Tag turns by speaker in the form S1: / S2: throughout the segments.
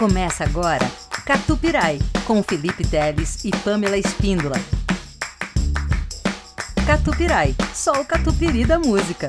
S1: Começa agora Catupirai, com Felipe Teles e Pamela Espíndola. Catupirai, só o catupiry da música.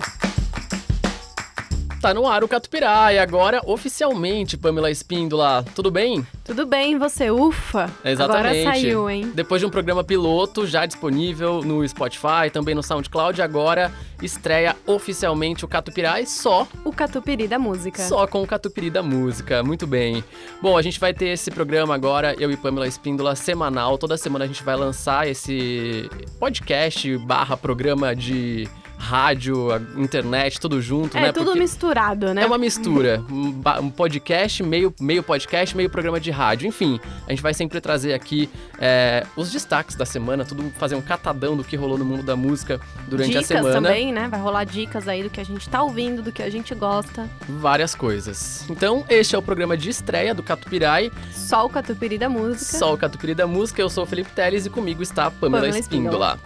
S2: Tá no ar o Catupirai, agora oficialmente, Pamela Espíndola. Tudo bem?
S3: Tudo bem, você? Ufa!
S2: Exatamente.
S3: Agora saiu, hein?
S2: Depois de um programa piloto já disponível no Spotify, também no SoundCloud, agora estreia oficialmente o Catupirai só.
S3: O Catupiri da música.
S2: Só com o Catupiri da música, muito bem. Bom, a gente vai ter esse programa agora, eu e Pamela Espíndola, semanal. Toda semana a gente vai lançar esse podcast barra programa de rádio, internet, tudo junto,
S3: é,
S2: né?
S3: tudo
S2: Porque
S3: misturado, né?
S2: É uma mistura. Um, podcast, meio, meio podcast, meio programa de rádio. Enfim, a gente vai sempre trazer aqui é, os destaques da semana, tudo fazer um catadão do que rolou no mundo da música durante
S3: dicas
S2: a semana.
S3: também, né? Vai rolar dicas aí do que a gente tá ouvindo, do que a gente gosta.
S2: Várias coisas. Então, este é o programa de estreia do Catupirai,
S3: Só o Catupiri da música.
S2: só o Catupiry da música. Eu sou o Felipe Teles e comigo está a Pamela,
S3: Pamela
S2: Espíndola.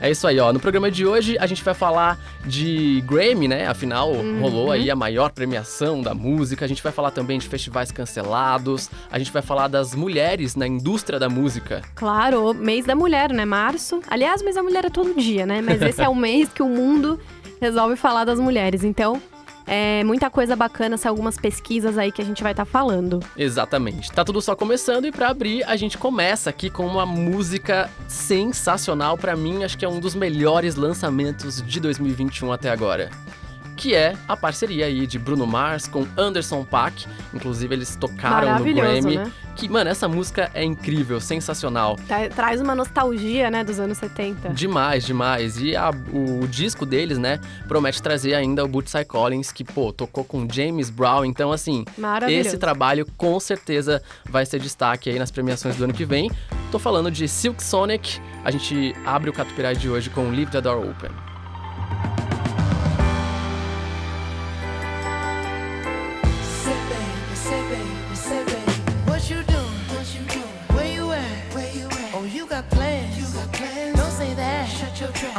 S2: É isso aí, ó. No programa de hoje a gente vai falar de Grammy, né? Afinal,
S3: Uhum.
S2: rolou aí a maior premiação da música. A gente vai falar também de festivais cancelados. A gente vai falar das mulheres na indústria da música.
S3: Claro, mês da mulher, né? Março. Aliás, mês da mulher é todo dia, né? Mas esse é o mês que o mundo resolve falar das mulheres. Então, é muita coisa bacana, são algumas pesquisas aí que a gente vai estar falando.
S2: Exatamente. Tá tudo só começando e pra abrir a gente começa aqui com uma música sensacional pra mim, acho que é um dos melhores lançamentos de 2021 até agora. Que é a parceria aí de Bruno Mars com Anderson Paak. Inclusive, eles tocaram no Grammy.
S3: né?
S2: Que, mano, essa música é incrível, sensacional.
S3: Tra- Traz uma nostalgia, né, dos anos 70.
S2: Demais, demais. E a- o, disco deles, né, promete trazer ainda o Bootsy Collins, que, pô, tocou com James Brown. Então, assim, esse trabalho com certeza vai ser destaque aí nas premiações do ano que vem. Tô falando de Silk Sonic. A gente abre o Catupirai de hoje com Leave the Door Open.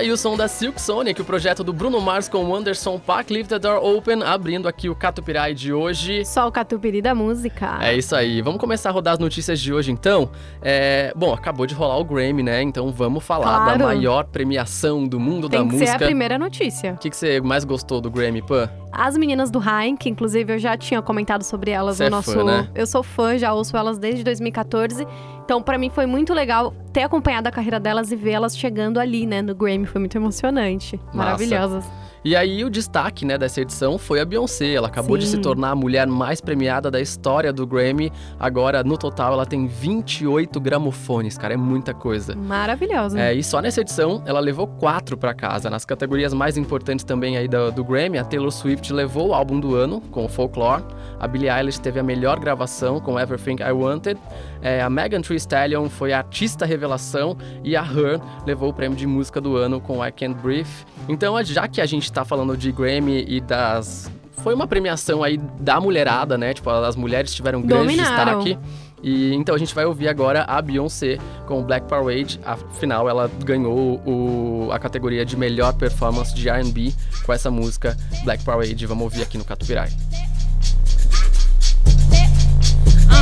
S2: aí o som da Silk Sonic, o projeto do Bruno Mars com o Anderson Paak, Leave the Door Open, abrindo aqui o Catupirai de hoje.
S3: Só o catupiry da música.
S2: É isso aí. Vamos começar a rodar as notícias de hoje, então. É, Bom, acabou de rolar o Grammy, né? Então vamos falar
S3: Claro.
S2: da maior premiação do mundo
S3: Tem
S2: da
S3: que
S2: música.
S3: ser a primeira notícia.
S2: O que, que você mais gostou do Grammy, Pan?
S3: As meninas do Rain, que inclusive eu já tinha comentado sobre elas no
S2: é
S3: nosso.
S2: fã, né?
S3: Eu sou fã, já ouço elas desde 2014. Então, pra mim foi muito legal ter acompanhado a carreira delas e ver elas chegando ali, né, no Grammy. Foi muito emocionante. Maravilhosas.
S2: E aí o destaque, né, dessa edição foi a Beyoncé. Ela acabou de
S3: Sim.
S2: se tornar a mulher mais premiada da história do Grammy. Agora, no total, ela tem 28 gramofones, cara, é muita coisa.
S3: Maravilhosa.
S2: É, e só nessa edição ela levou quatro pra casa. Nas categorias mais importantes também aí do, do Grammy, a Taylor Swift levou o álbum do ano com o Folklore. A Billie Eilish teve a melhor gravação com Everything I Wanted. É, a Megan Thee Stallion foi a artista revelação e a Her levou o prêmio de música do ano com I Can't Breathe. Então, já que a gente tá falando de Grammy e das foi uma premiação aí da mulherada, né? Tipo, as mulheres tiveram grande destaque. E então a gente vai ouvir agora a Beyoncé com o Black Parade. Afinal, ela ganhou o- a categoria de melhor performance de R&B com essa música Black Parade. Vamos ouvir aqui no Catupirai.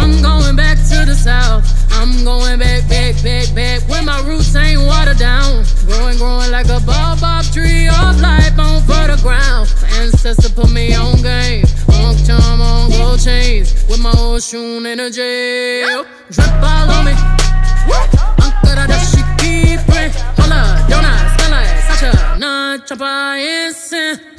S4: I'm going back to the south. I'm going back, back, back, back. Where my roots ain't watered down. Growing, growing like a baobab tree of life on fertile ground. My ancestor put me on game. On charm, on gold chains. With my old shoe energy. Drip all on me. Uncle that she keep it. Hold up, don't I smell like such a non-chopper instant?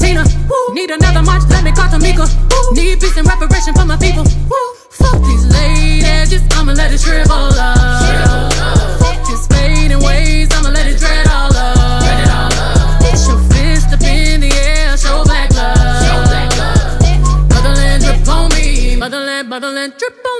S4: Miss from Mama Tina. Need another march, let me call Tamika. Need peace and reparation for my people. Fuck these late edges, I'ma let it shrivel up. Fuck this fading ways, I'ma let it dread all up. It's your fist up in the air, show black love. Motherland drip on me, motherland, motherland drip on me.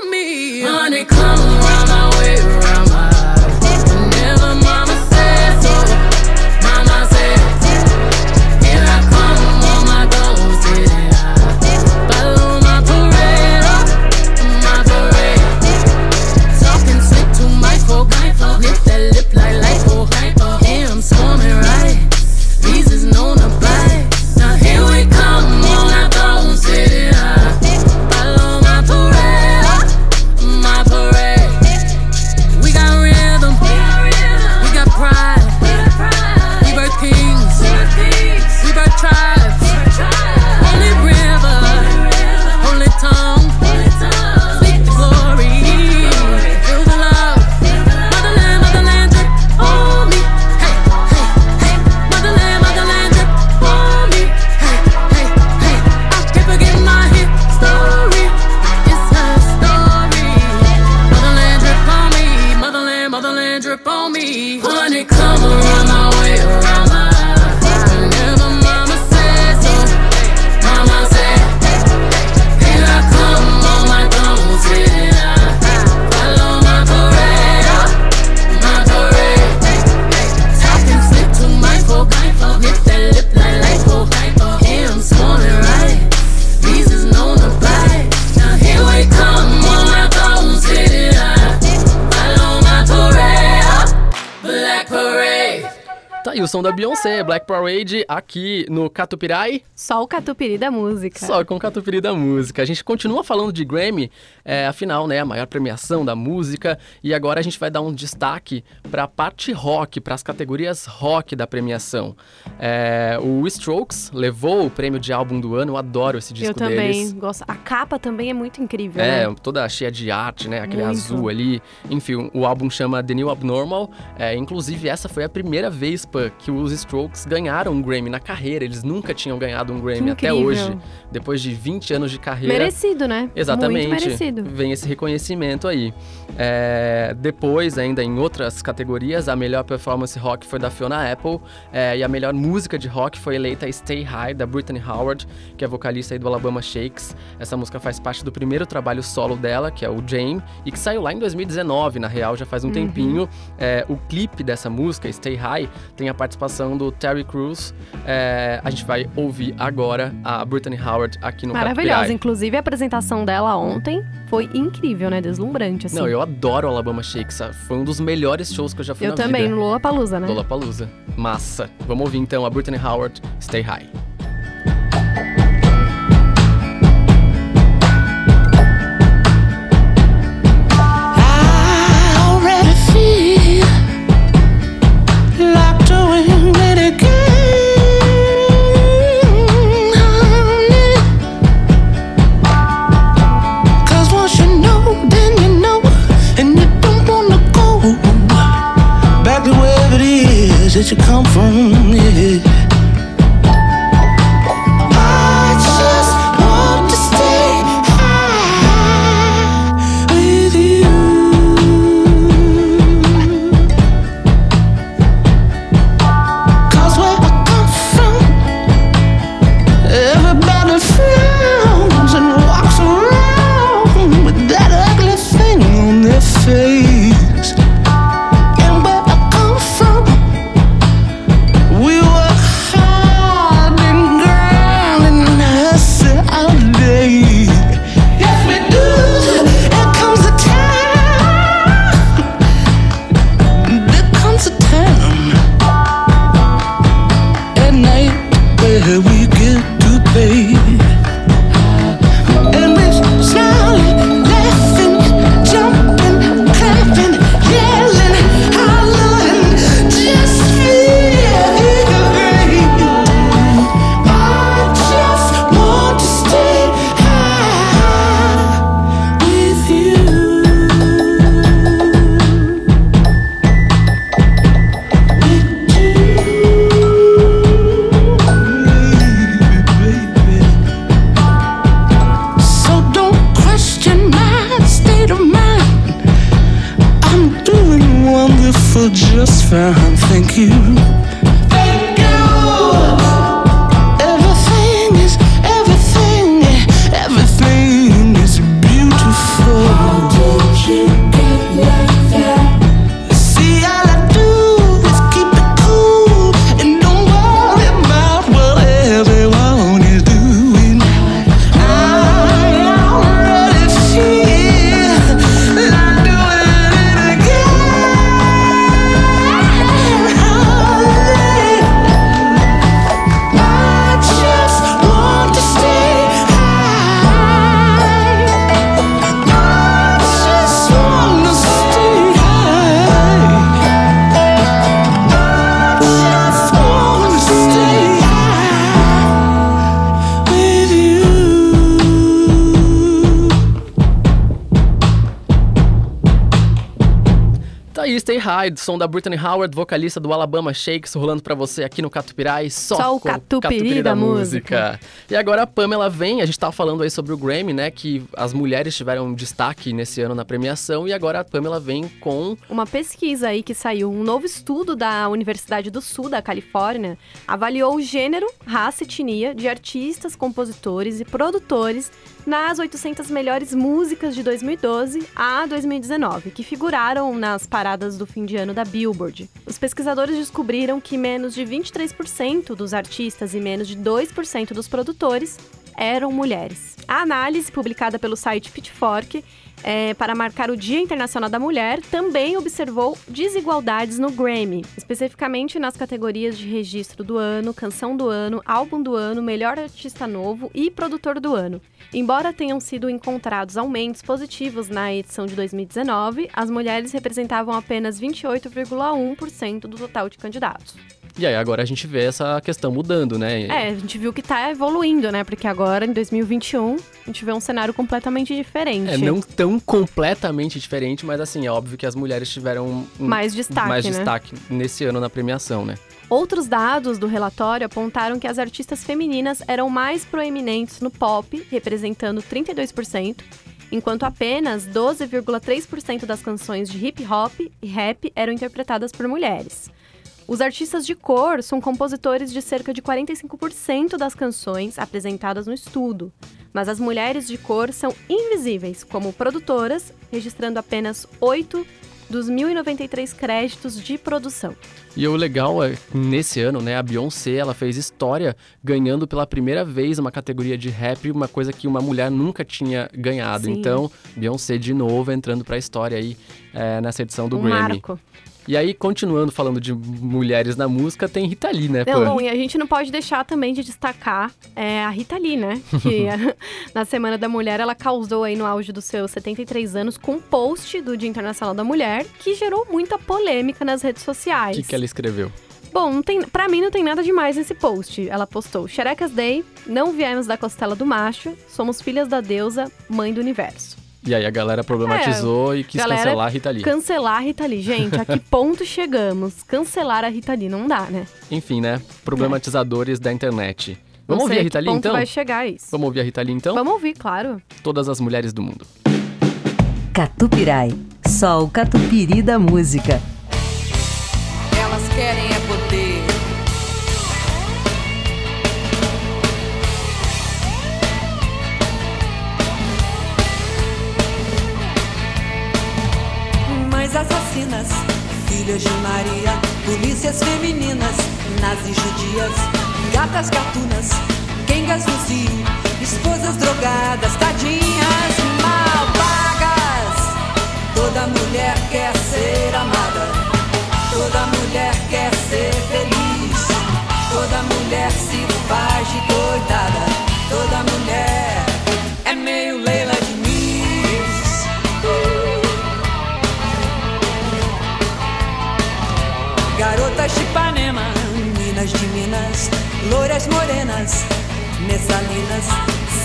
S2: Som da Beyoncé, Black Parade, aqui no Catupirai,
S3: Só o catupiry da música.
S2: só com o Catupiry da música. A gente continua falando de Grammy, é, afinal, né, a maior premiação da música, e agora a gente vai dar um destaque para a parte rock, para as categorias rock da premiação. É, o Strokes levou o prêmio de álbum do ano, eu adoro esse disco
S3: Eu também
S2: deles.
S3: gosto. A capa também é muito incrível,
S2: É,
S3: né?
S2: toda cheia de arte, né? Aquele
S3: Muito.
S2: azul ali. Enfim, o álbum chama The New Abnormal. É, inclusive, essa foi a primeira vez pá, que os Strokes ganharam um Grammy na carreira. Eles nunca tinham ganhado um Grammy até hoje. Depois de 20 anos de carreira.
S3: Merecido, né?
S2: Exatamente.
S3: Muito merecido.
S2: Vem esse reconhecimento aí. É, depois, ainda em outras categorias, a melhor performance rock foi da Fiona Apple. é, e a melhor música de rock foi eleita Stay High, da Brittany Howard, que é vocalista aí do Alabama Shakes. Essa música faz parte do primeiro trabalho solo dela, que é o Jane, e que saiu lá em 2019, na real, já faz um
S3: Uhum.
S2: tempinho. É, o clipe dessa música, Stay High, tem a participação do Terry Crews. É, a gente vai ouvir agora a Brittany Howard aqui no
S3: Maravilhosa. Inclusive, a apresentação dela ontem foi incrível, né? Deslumbrante, assim.
S2: Não, eu adoro o Alabama Shakes. Foi um dos melhores shows que eu já fui
S3: Eu
S2: na
S3: também,
S2: vida.
S3: no Lollapalooza, né?
S2: Lollapalooza. Massa. Vamos ouvir então a Brittany Howard, Stay High.
S5: That you come from. Yeah. High,
S2: som da Brittany Howard, vocalista do Alabama Shakes, rolando pra você aqui no Catupirai, só,
S3: Só o
S2: com
S3: catupiry da música.
S2: E agora a Pamela vem, a gente tava falando aí sobre o Grammy, né, que as mulheres tiveram destaque nesse ano na premiação, e agora a Pamela vem com
S3: Uma pesquisa aí que saiu, um novo estudo da Universidade do Sul da Califórnia, avaliou o gênero, raça e etnia de artistas, compositores e produtores nas 800 melhores músicas de 2012 a 2019, que figuraram nas paradas do fim de ano da Billboard. Os pesquisadores descobriram que menos de 23% dos artistas e menos de 2% dos produtores eram mulheres. A análise, publicada pelo site Pitchfork, é, para marcar o Dia Internacional da Mulher, também observou desigualdades no Grammy, especificamente nas categorias de registro do ano, canção do ano, álbum do ano, melhor artista novo e produtor do ano. Embora tenham sido encontrados aumentos positivos na edição de 2019, as mulheres representavam apenas 28,1% do total de candidatos.
S2: E aí agora a gente vê essa questão mudando, né?
S3: É, a gente viu que tá evoluindo, né? Porque agora, em 2021, a gente vê um cenário completamente diferente.
S2: É, não tão completamente diferente, mas assim, é óbvio que as mulheres tiveram um-
S3: Mais destaque,
S2: mais
S3: né?
S2: destaque nesse ano na premiação, né?
S3: Outros dados do relatório apontaram que as artistas femininas eram mais proeminentes no pop, representando 32%, enquanto apenas 12,3% das canções de hip hop e rap eram interpretadas por mulheres. Os artistas de cor são compositores de cerca de 45% das canções apresentadas no estudo, mas as mulheres de cor são invisíveis como produtoras, registrando apenas 8 dos 1.093 créditos de produção.
S2: E o legal é que nesse ano, né, a Beyoncé, ela fez história ganhando pela primeira vez uma categoria de rap, uma coisa que uma mulher nunca tinha ganhado.
S3: Sim.
S2: Então, Beyoncé de novo entrando pra história aí é, nessa edição do
S3: um
S2: Grammy.
S3: marco.
S2: E aí, continuando falando de mulheres na música, tem Rita Lee, né,
S3: Não, bom, e a gente não pode deixar também de destacar é, a Rita Lee, né? Que na Semana da Mulher ela causou aí no auge dos seus 73 anos com um post do Dia Internacional da Mulher que gerou muita polêmica nas redes
S2: O
S3: sociais.
S2: que, que ela escreveu?
S3: Bom, não tem, pra mim não tem nada demais nesse post. Ela postou: Xerecas Day, não viemos da costela do macho, somos filhas da deusa, mãe do universo.
S2: E aí a galera problematizou e quis
S3: É, galera
S2: cancelar a Rita Lee.
S3: Cancelar a Rita Lee. Gente, a que ponto chegamos? Cancelar a Rita Lee não dá, né?
S2: Enfim, né? Problematizadores da internet. Vamos ouvir a
S3: a
S2: Rita Lee então?
S3: vai chegar isso.
S2: Vamos ouvir a Rita Lee então?
S3: Vamos ouvir, claro.
S2: Todas as mulheres do mundo.
S1: Catupirai, só o catupiry da música.
S6: Assassinas, filhas de Maria, polícias femininas, nazis judias, gatas gatunas, quengas no cio, esposas drogadas, tadinhas mal pagas. Toda mulher quer loiras morenas, messalinas,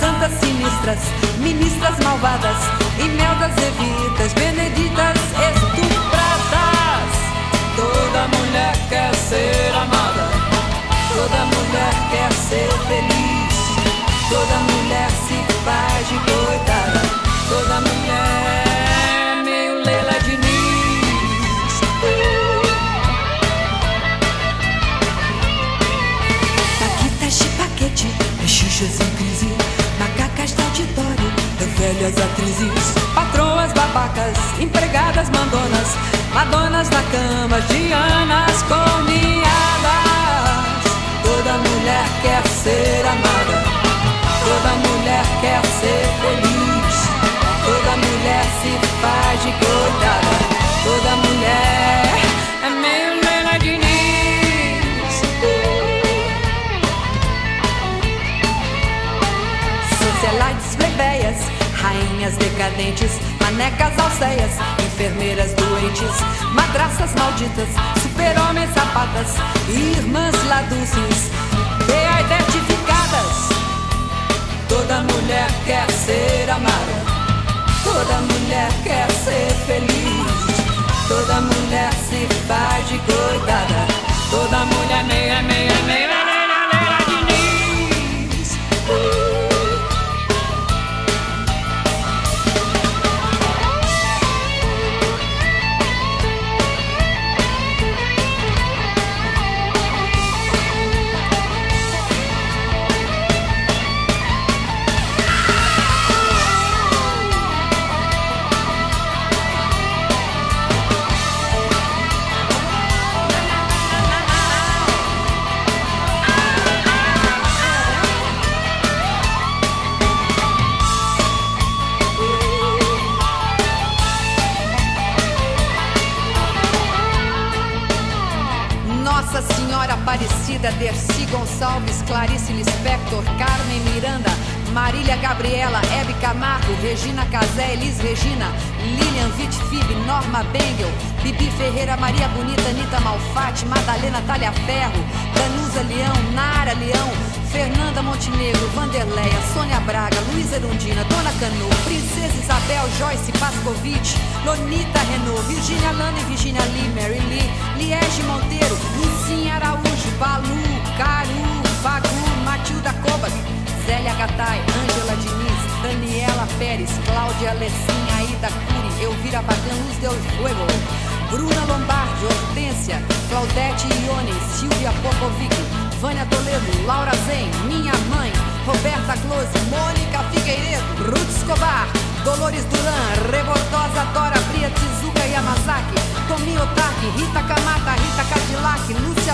S6: santas sinistras, ministras malvadas, imeldas evitas, beneditas estupradas. Toda mulher quer ser amada, babacas, empregadas mandonas, madonas na cama, dianas comiadas. Toda mulher quer ser amada, decadentes, manecas alceias, enfermeiras doentes, madraças malditas, super-homens sapatas, irmãs laduces, identificadas. Toda mulher quer ser amada, toda mulher quer ser feliz, toda mulher se faz de coitada, Pascovitch, Lonita Renault, Virginia Lana e Virginia Lee, Mary Lee, Liege Monteiro, Lucinha Araújo, Balu, Caru, Bagu, Matilda Kovac, Zélia Gattai, Ângela Diniz, Daniela Pérez, Cláudia Lessinha, Aida Cury, Elvira Bagan, Luz Del Fuego, Bruna Lombardi, Hortência, Claudete Ione, Silvia Popovic, Vânia Toledo, Laura Zen, Minha Mãe, Roberta Close, Mônica Figueiredo, Ruth Escobar, Dolores Duran, que nos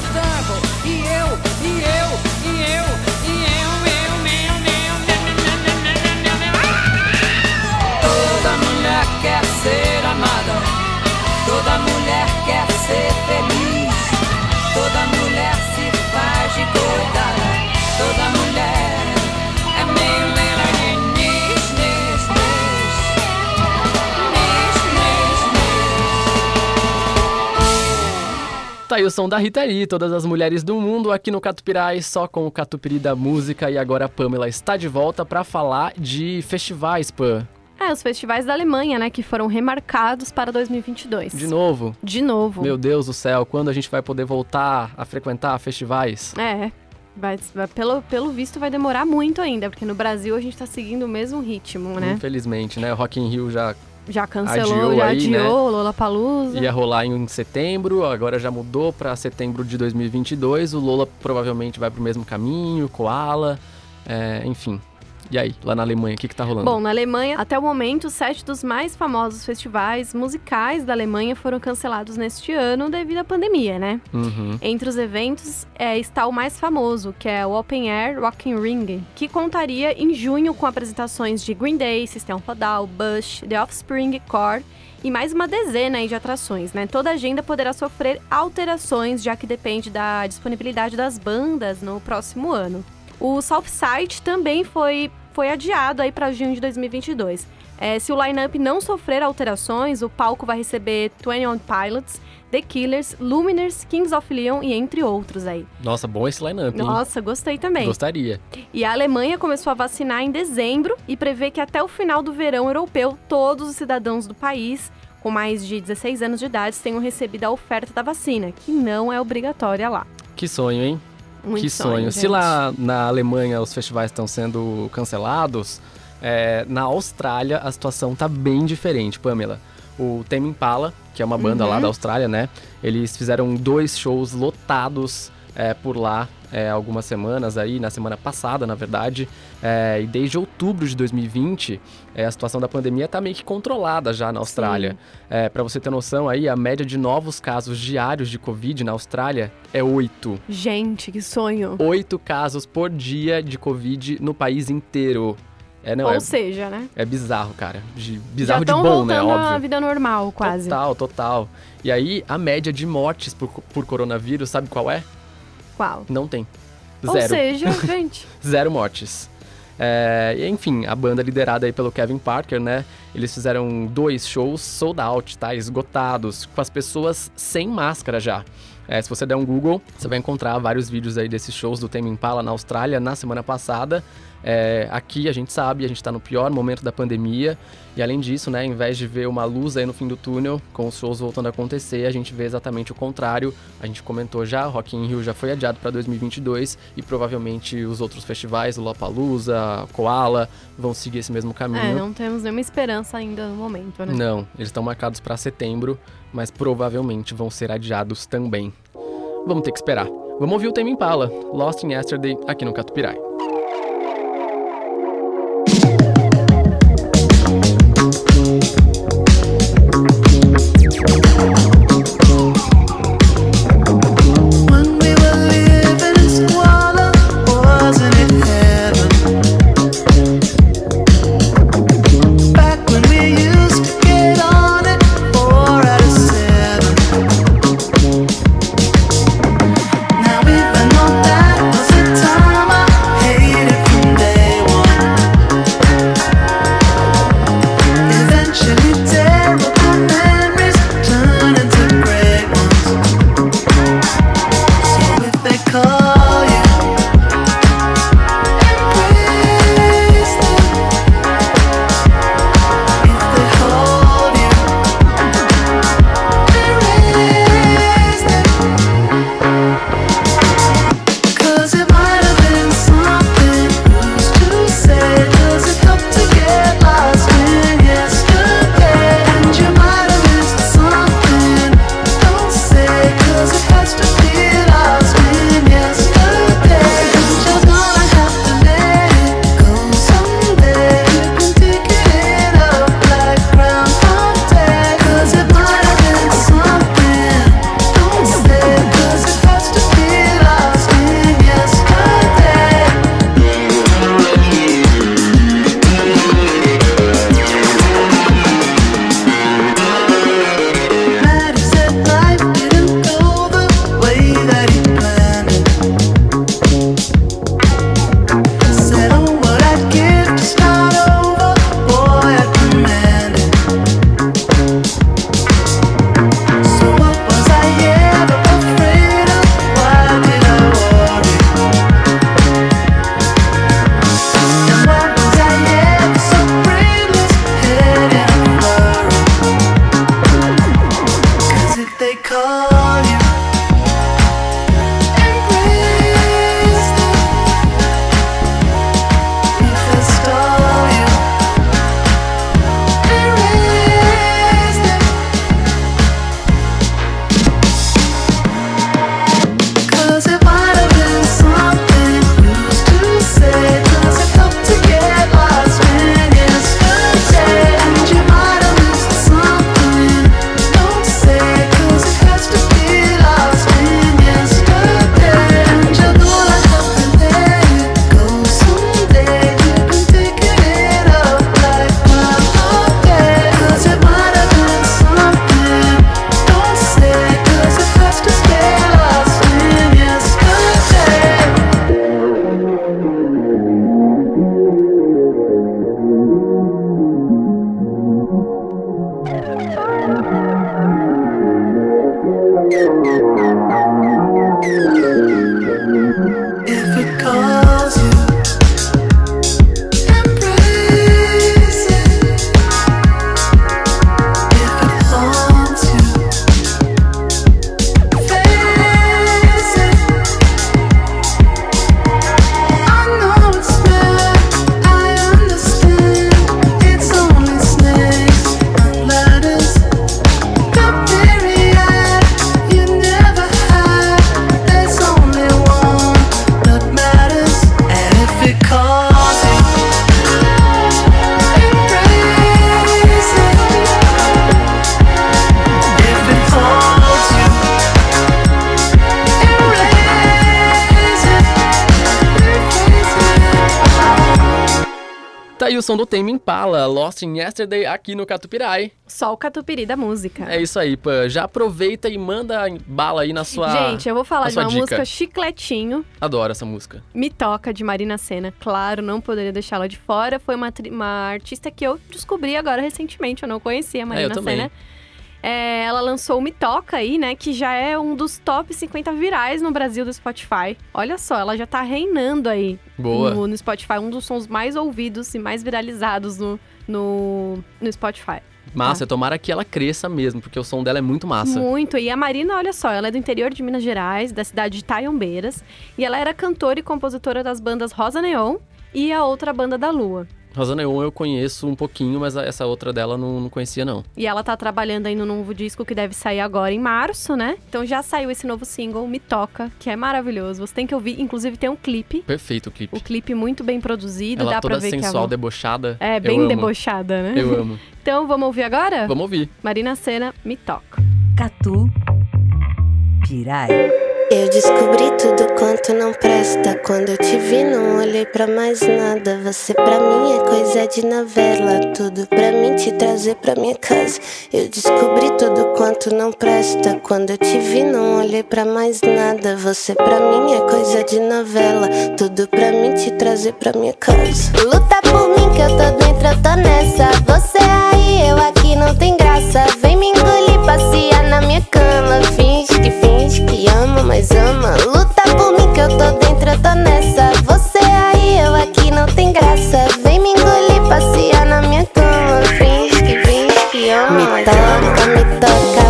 S2: Tá aí o som da Rita Lee, todas as mulheres do mundo aqui no Catupirai, só com o Catupiri da música. E agora a Pamela está de volta para falar de festivais, Pam.
S3: É, os festivais da Alemanha, né, que foram remarcados para 2022.
S2: De novo.
S3: De novo.
S2: Meu Deus do céu, quando a gente vai poder voltar a frequentar festivais?
S3: É. Vai, vai- pelo, pelo visto vai demorar muito ainda, porque no Brasil a gente tá seguindo o mesmo ritmo, né?
S2: Infelizmente, né? O Rock in Rio já
S3: Já cancelou,
S2: Adiou
S3: já
S2: aí, né?
S3: adiou, Lollapalooza.
S2: ia rolar em setembro, agora já mudou para setembro de 2022. O Lola provavelmente vai pro mesmo caminho, Koala, é, enfim. E aí, lá na Alemanha, o que que tá rolando?
S3: Bom, na Alemanha, até o momento, sete dos mais famosos festivais musicais da Alemanha foram cancelados neste ano devido à pandemia, né?
S2: Uhum.
S3: Entre os eventos é, está o mais famoso, que é o Open Air Rock in Ring, que contaria em junho com apresentações de Green Day, System of Down, Bush, The Offspring, Core e mais uma dezena de atrações, né? Toda a agenda poderá sofrer alterações, já que depende da disponibilidade das bandas no próximo ano. O Southside também foi, foi adiado aí para junho de 2022. É, se o line-up não sofrer alterações, o palco vai receber 21 Pilots, The Killers, Luminers, Kings of Leon e entre outros aí.
S2: Nossa, bom esse line-up, hein?
S3: Nossa, gostei também.
S2: Gostaria.
S3: E a Alemanha começou a vacinar em dezembro e prevê que até o final do verão europeu, todos os cidadãos do país com mais de 16 anos de idade tenham recebido a oferta da vacina, que não é obrigatória lá.
S2: Que sonho, hein?
S3: Muito
S2: que sonho. Se
S3: gente.
S2: lá na Alemanha os festivais estão sendo cancelados, é, na Austrália a situação tá bem diferente, Pamela. O Tame Impala, que é uma banda lá
S3: Uhum.
S2: da Austrália, né? Eles fizeram dois shows lotados é, por lá é, algumas semanas aí, na semana passada, na verdade. É, e desde outubro de 2020, é, a situação da pandemia tá meio que controlada já na Austrália. É, para você ter noção aí, a média de novos casos diários de Covid na Austrália é 8.
S3: Gente, que sonho.
S2: Oito casos por dia de Covid no país inteiro. É, não,
S3: Ou
S2: é,
S3: seja, né?
S2: é bizarro, cara. De- bizarro de bom, né? Óbvio.
S3: vida normal, quase.
S2: Total, total. E aí, a média de mortes por, por coronavírus, sabe qual é?
S3: Qual?
S2: Não tem.
S3: Ou
S2: Zero.
S3: seja, gente,
S2: Zero mortes. É, e, enfim, a banda liderada aí pelo Kevin Parker, né? Eles fizeram dois shows sold out, tá? Esgotados, com as pessoas sem máscara já. É, se você der um Google, você vai encontrar vários vídeos aí desses shows do Tame Impala na Austrália na semana passada. É, aqui a gente sabe, a gente tá no pior momento da pandemia. E além disso, né, em vez de ver uma luz aí no fim do túnel, com os shows voltando a acontecer, a gente vê exatamente o contrário. A gente comentou já, Rock in Rio já foi adiado para 2022 e provavelmente os outros festivais, o Lollapalooza, Koala, vão seguir esse mesmo
S3: é,
S2: caminho.
S3: não temos nenhuma esperança ainda no momento, né?
S2: Não, eles estão marcados para setembro, mas provavelmente vão ser adiados também. Vamos ter que esperar. Vamos ouvir o tema Impala, Lost in Yesterday, aqui no Catupirai. O som do Tame Impala, Lost in Yesterday, aqui no Catupirai.
S3: Só o catupiry da música.
S2: É isso aí, Pan. Já aproveita e manda bala aí na sua...
S3: Gente, eu vou falar de uma
S2: dica.
S3: música chicletinho,
S2: Adoro essa música.
S3: Me Toca, de Marina Senna. Claro, não poderia deixá-la de fora. Foi uma, uma artista que eu descobri agora recentemente. Eu não conhecia a Marina
S2: É, eu também.
S3: Senna. É, ela lançou o Me Toca aí, né? Que já é um dos top 50 virais no Brasil do Spotify. Olha só, ela já tá reinando aí no, no Spotify. Um dos sons mais ouvidos e mais viralizados no, no, no Spotify.
S2: Massa, tomara que ela cresça mesmo, porque o som dela é muito massa.
S3: Muito. E a Marina, olha só, ela é do interior de Minas Gerais, da cidade de Taiombeiras. E ela era cantora e compositora das bandas Rosa Neon e a outra banda da Lua.
S2: Rosa Neon eu conheço um pouquinho, mas a- essa outra dela não, não conhecia não.
S3: E ela tá trabalhando aí no novo disco que deve sair agora em março, né? Então já saiu esse novo single, Me Toca, que é maravilhoso. Você tem que ouvir, inclusive tem um clipe.
S2: Perfeito o clipe.
S3: O clipe muito bem produzido,
S2: Ela
S3: dá
S2: toda
S3: pra ver
S2: sensual,
S3: que
S2: debochada.
S3: é... É,
S2: eu
S3: bem
S2: amo.
S3: debochada, né?
S2: Eu amo.
S3: Então vamos ouvir agora?
S2: Vamos ouvir.
S3: Marina Senna, Me Toca.
S1: Catu Pirai.
S7: Eu descobri tudo quanto não presta. Quando eu te vi, não olhei pra mais nada. Você pra mim é coisa de novela. Tudo pra mim te trazer pra minha casa. Eu descobri tudo quanto não presta. Quando eu te vi, não olhei pra mais nada. Você pra mim é coisa de novela. Tudo pra mim te trazer pra minha casa. Luta por mim que eu tô dentro, eu tô nessa. Você aí, eu aqui, não tem graça. Vem me engolir, passear na minha cama. Finge mas ama. Luta por mim que eu tô dentro, eu tô nessa. Você aí, eu aqui, não tem graça. Vem me engolir, passear na minha cama. Finge que finge que ama. Me toca, me toca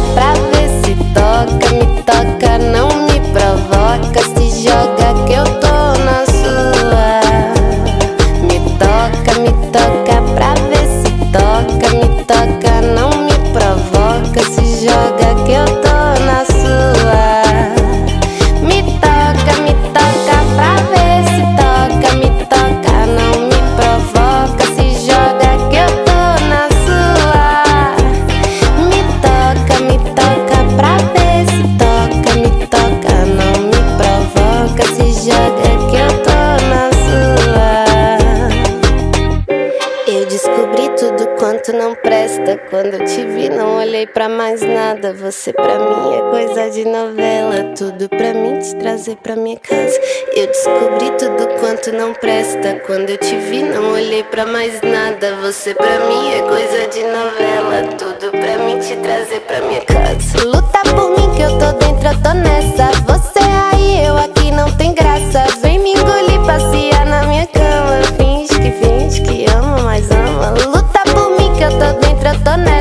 S7: de novela. Tudo pra mim te trazer pra minha casa. Eu descobri tudo quanto não presta. Quando eu te vi, não olhei pra mais nada. Você pra mim é coisa de novela. Tudo pra mim te trazer pra minha casa. Luta por mim que eu tô dentro, eu tô nessa. Você aí, eu aqui, não tem graça. Vem me engolir, passear na minha cama. Finge que finge que ama, mas ama. Luta por mim que eu tô dentro, eu tô nessa.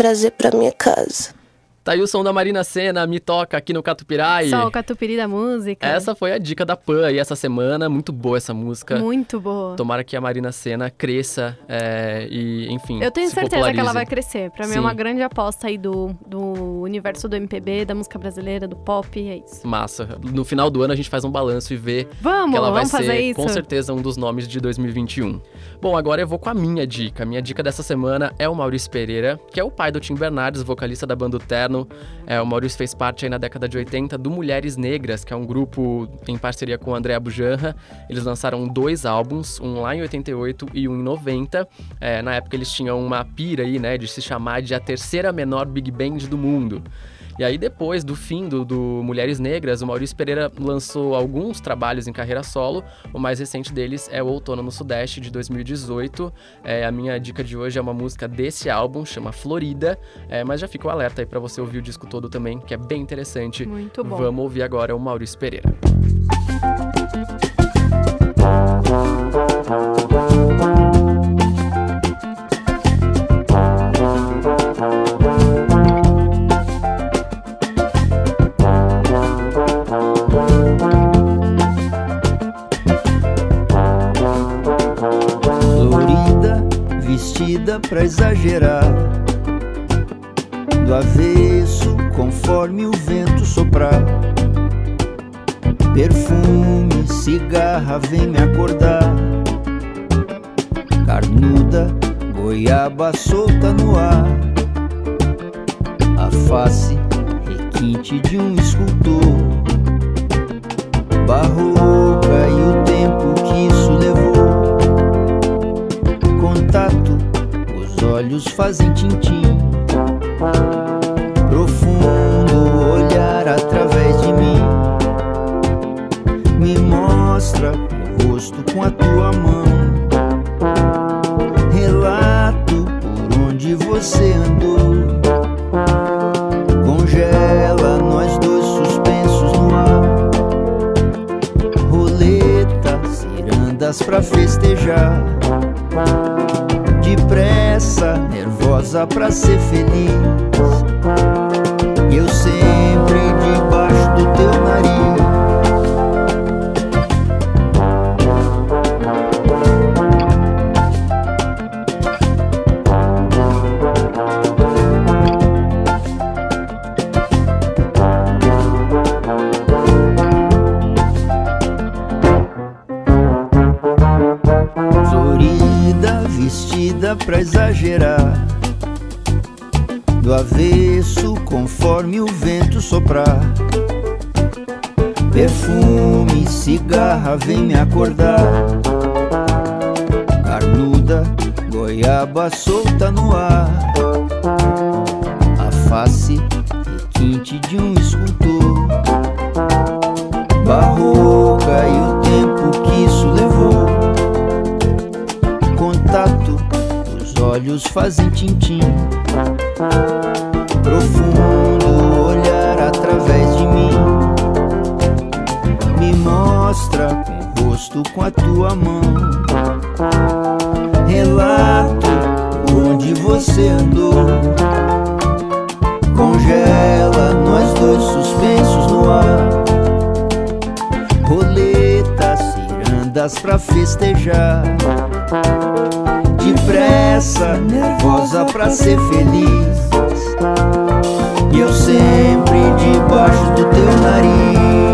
S7: Trazer pra minha casa.
S2: Tá aí o som da Marina Senna, me toca aqui no Catupirai.
S3: Só o catupiry da música.
S2: Essa foi a dica da Pan aí essa semana, muito boa essa música.
S3: Muito boa.
S2: Tomara que a Marina Senna cresça é, e, enfim,
S3: Eu tenho certeza que ela
S2: popularize.
S3: vai crescer. Pra mim é
S2: Sim.
S3: uma grande aposta aí do, do universo do MPB, da música brasileira, do pop, é isso.
S2: Massa. No final do ano a gente faz um balanço e vê
S3: Vamos,
S2: que ela vai ser,
S3: isso?
S2: com certeza, um dos nomes de 2021. Bom, agora eu vou com a minha dica. A minha dica dessa semana é o Maurício Pereira, que é o pai do Tim Bernardes, vocalista da banda O Terno. É, o Maurício fez parte aí na década de 80 do Mulheres Negras, que é um grupo em parceria com o André Bujanra. Eles lançaram dois álbuns, um lá em 88 e um em 90. É, na época eles tinham uma pira aí, né, de se chamar de a terceira menor big band do mundo. E aí, depois do fim do, do Mulheres Negras, o Maurício Pereira lançou alguns trabalhos em carreira solo. O mais recente deles é o Outono no Sudeste, de 2018. É, a minha dica de hoje é uma música desse álbum, chama Florida. É, mas já fica o alerta aí pra você ouvir o disco todo também, que é bem interessante.
S3: Muito bom.
S2: Vamos ouvir agora o Maurício Pereira.
S8: Perfume, cigarra, vem me cirandas pra festejar depressa, nervosa pra ser feliz. Congela nós dois suspensos no ar. Roletas, cirandas pra festejar depressa, nervosa pra ser feliz. E eu sempre debaixo do teu nariz.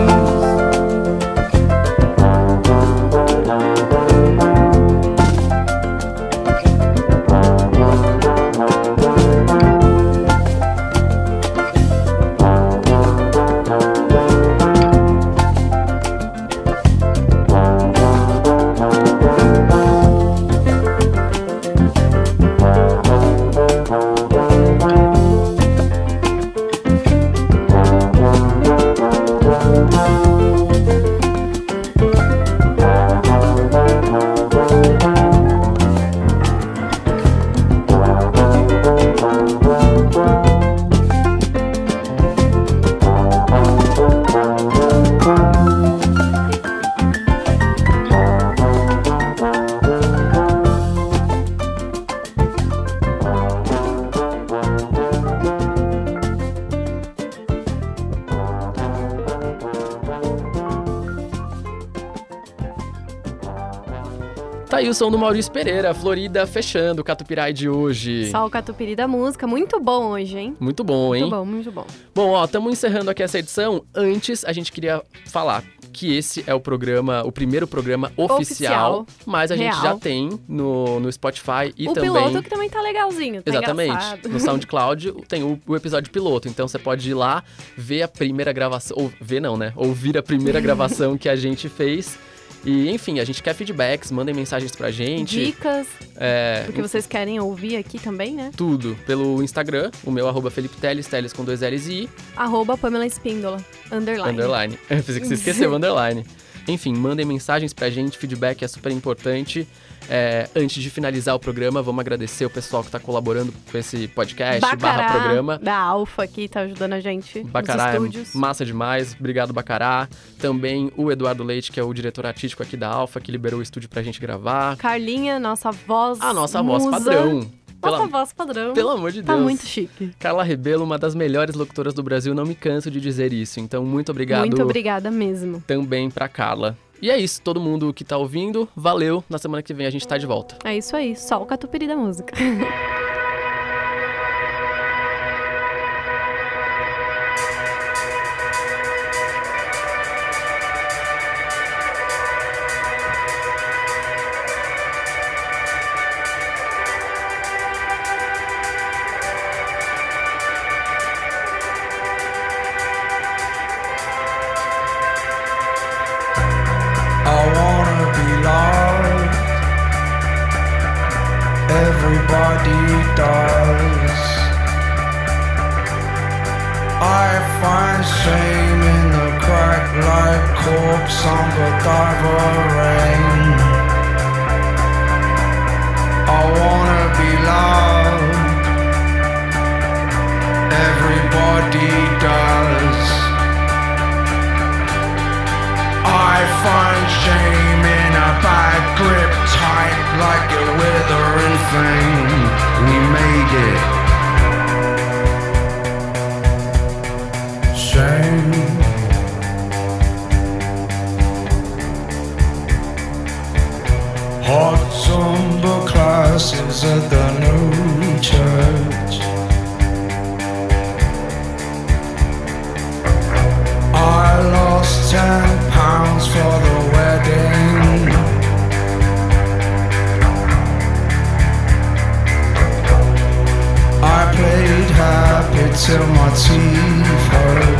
S2: Tá aí o som do Maurício Pereira, Florida fechando o Catupirai de hoje.
S3: Só o catupiry da música. Muito bom hoje, hein?
S2: Muito bom, hein?
S3: Muito bom, muito bom.
S2: Bom, ó, estamos encerrando aqui essa edição. Antes, a gente queria falar que esse é o programa, o primeiro programa oficial,
S3: Oficial.
S2: mas a gente
S3: Real.
S2: já tem no, no Spotify e
S3: o
S2: também.
S3: piloto que também tá legalzinho, tá
S2: Exatamente.
S3: engraçado.
S2: No SoundCloud tem o, o episódio piloto. Então você pode ir lá, ver a primeira gravação. Ou ver não, né? Ouvir a primeira gravação que a gente fez. E, enfim, a gente quer feedbacks, mandem mensagens pra gente.
S3: Dicas,
S2: É,
S3: porque vocês querem ouvir aqui também, né?
S2: tudo pelo Instagram, o meu arroba Felipe Teles, Teles com dois L's e I,
S3: Arroba Pamela Espíndola, underline.
S2: underline. Eu pensei que você esqueceu underline. Enfim, mandem mensagens pra gente, feedback é super importante. É, antes de finalizar o programa, vamos agradecer o pessoal que tá colaborando com esse podcast, barra
S3: Bacará,
S2: programa.
S3: da Alfa aqui, tá ajudando a gente
S2: Bacará é massa demais, obrigado Bacará. Também o Eduardo Leite, que é o diretor artístico aqui da Alfa, que liberou o estúdio pra gente gravar.
S3: Carlinha, nossa voz
S2: A nossa voz
S3: musa.
S2: padrão.
S3: Nossa
S2: Pela-
S3: voz padrão.
S2: Pelo amor de
S3: Tá
S2: Deus.
S3: muito chique.
S2: Carla Rebelo, uma das melhores locutoras do Brasil, não me canso de dizer isso. Então, muito obrigado
S3: Muito obrigada mesmo.
S2: também pra Carla. E é isso, todo mundo que tá ouvindo, valeu. Na semana que vem a gente tá de volta.
S3: É isso aí, só o catupiry da música.
S9: till my teeth hurt.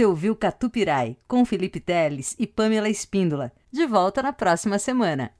S1: Você ouviu Catupirai com Felipe Teles e Pamela Espíndola. De volta na próxima semana.